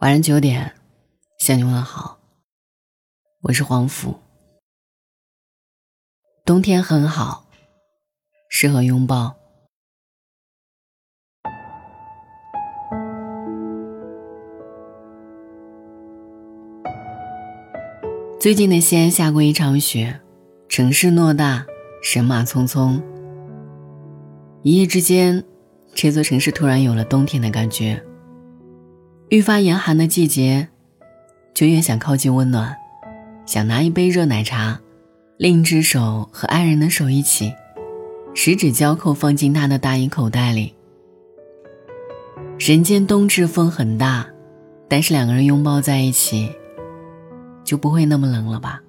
晚上九点，向你问好。我是黄甫。冬天很好，适合拥抱。最近的西安下过一场雪，城市偌大，人马匆匆。一夜之间，这座城市突然有了冬天的感觉。愈发严寒的季节，就越想靠近温暖，想拿一杯热奶茶，另一只手和爱人的手一起，十指交扣放进他的大衣口袋里。人间冬至风很大，但是两个人拥抱在一起，就不会那么冷了吧？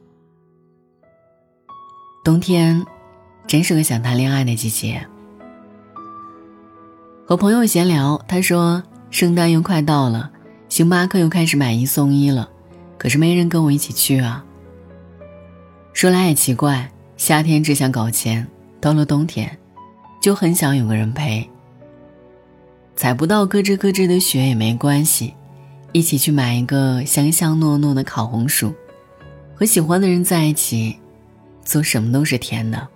冬天，真是个想谈恋爱的季节。和朋友闲聊，他说。圣诞又快到了，星巴克又开始买一送一了，可是没人跟我一起去啊。说来也奇怪，夏天只想搞钱，到了冬天，就很想有个人陪。踩不到咯吱咯吱的雪也没关系，一起去买一个香香糯糯的烤红薯，和喜欢的人在一起，做什么都是甜的。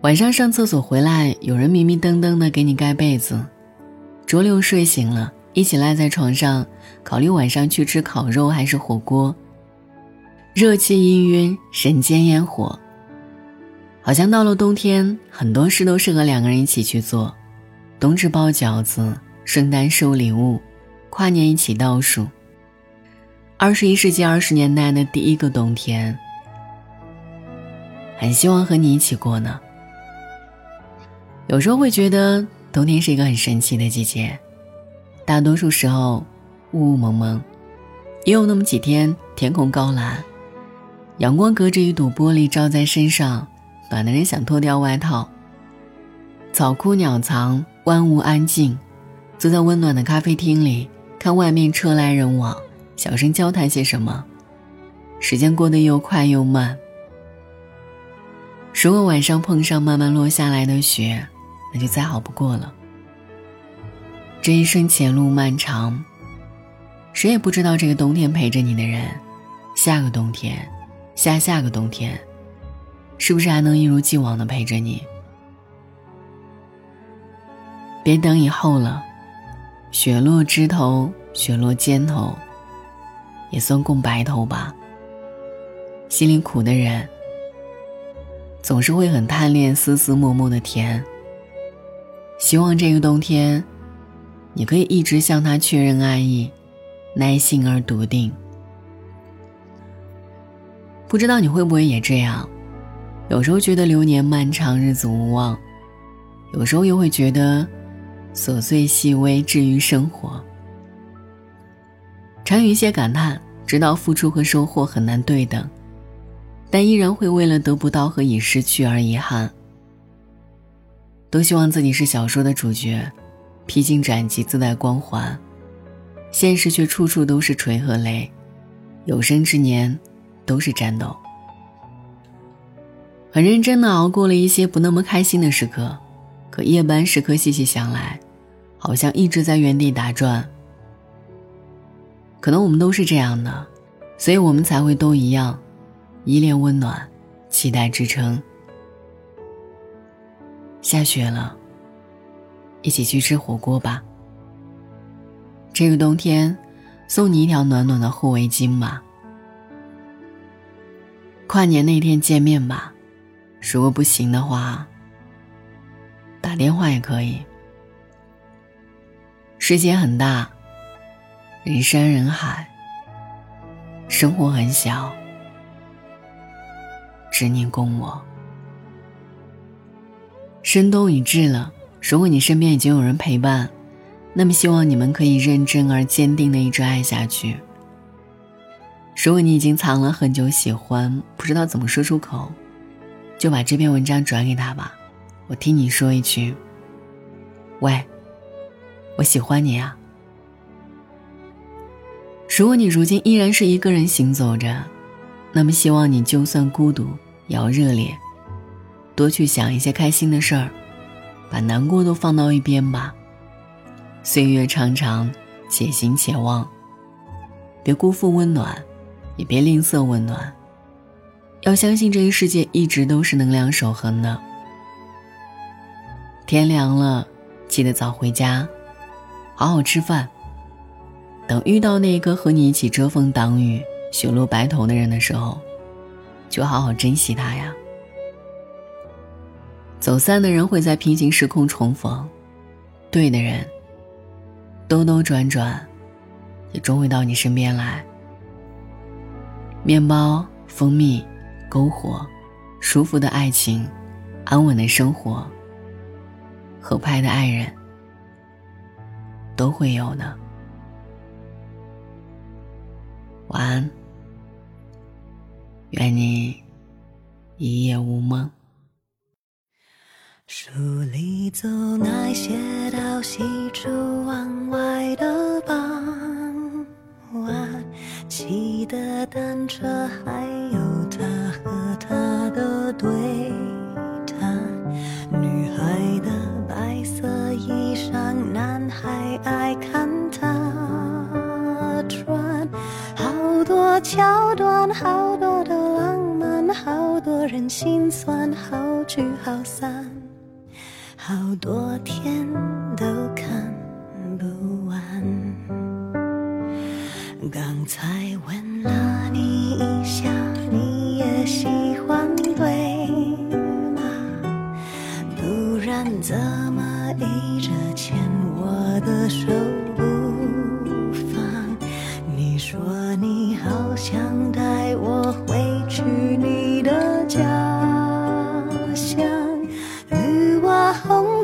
晚上上厕所回来，有人迷迷瞪瞪的给你盖被子。周六睡醒了，一起赖在床上，考虑晚上去吃烤肉还是火锅。热气氤氲，人间烟火。好像到了冬天，很多事都适合两个人一起去做：冬至包饺子，圣诞收礼物，跨年一起倒数。二十一世纪二十年代的第一个冬天，很希望和你一起过呢。有时候会觉得冬天是一个很神奇的季节，大多数时候雾雾蒙蒙，也有那么几天天空高蓝，阳光隔着一堵玻璃照在身上，暖的人想脱掉外套。草枯鸟藏，万物安静，坐在温暖的咖啡厅里，看外面车来人往，小声交谈些什么，时间过得又快又慢。如果晚上碰上慢慢落下来的雪。那就再好不过了。这一生前路漫长，谁也不知道这个冬天陪着你的人，下个冬天，下下个冬天，是不是还能一如既往的陪着你？别等以后了，雪落枝头，雪落肩头，也算共白头吧。心里苦的人，总是会很贪恋丝丝默默的甜。希望这个冬天，你可以一直向他确认爱意，耐心而笃定。不知道你会不会也这样？有时候觉得流年漫长，日子无望；有时候又会觉得琐碎细微治愈生活。常有一些感叹，知道付出和收获很难对等，但依然会为了得不到和已失去而遗憾。都希望自己是小说的主角，披荆斩棘，自带光环。现实却处处都是锤和雷，有生之年都是战斗。很认真的熬过了一些不那么开心的时刻，可夜班时刻细细想来，好像一直在原地打转。可能我们都是这样的，所以我们才会都一样，依恋温暖，期待支撑。下雪了，一起去吃火锅吧。这个冬天，送你一条暖暖的护围巾吧。跨年那天见面吧，如果不行的话，打电话也可以。世界很大，人山人海，生活很小，只你共我。深冬已至了，如果你身边已经有人陪伴，那么希望你们可以认真而坚定的一直爱下去。如果你已经藏了很久喜欢，不知道怎么说出口，就把这篇文章转给他吧。我听你说一句：“喂，我喜欢你啊。”如果你如今依然是一个人行走着，那么希望你就算孤独，也要热烈。多去想一些开心的事儿，把难过都放到一边吧。岁月长长，且行且忘。别辜负温暖，也别吝啬温暖。要相信这个世界一直都是能量守恒的。天凉了，记得早回家，好好吃饭。等遇到那个和你一起遮风挡雨、雪露白头的人的时候，就好好珍惜他呀。走散的人会在平行时空重逢，对的人，兜兜转转，也终会到你身边来。面包、蜂蜜、篝火、舒服的爱情、安稳的生活、合拍的爱人，都会有的。晚安，愿你一夜无梦。书里走那些到西出望外的傍晚，骑的单车，还有他和他的对谈。女孩的白色衣裳，男孩爱看她穿。好多桥段，好多的浪漫，好多人心酸，好聚好散。好多天都看不完。刚才问了你一下，你也喜欢对吗？不然怎么一直牵我的手不放？你说你好想带我回去你的家乡。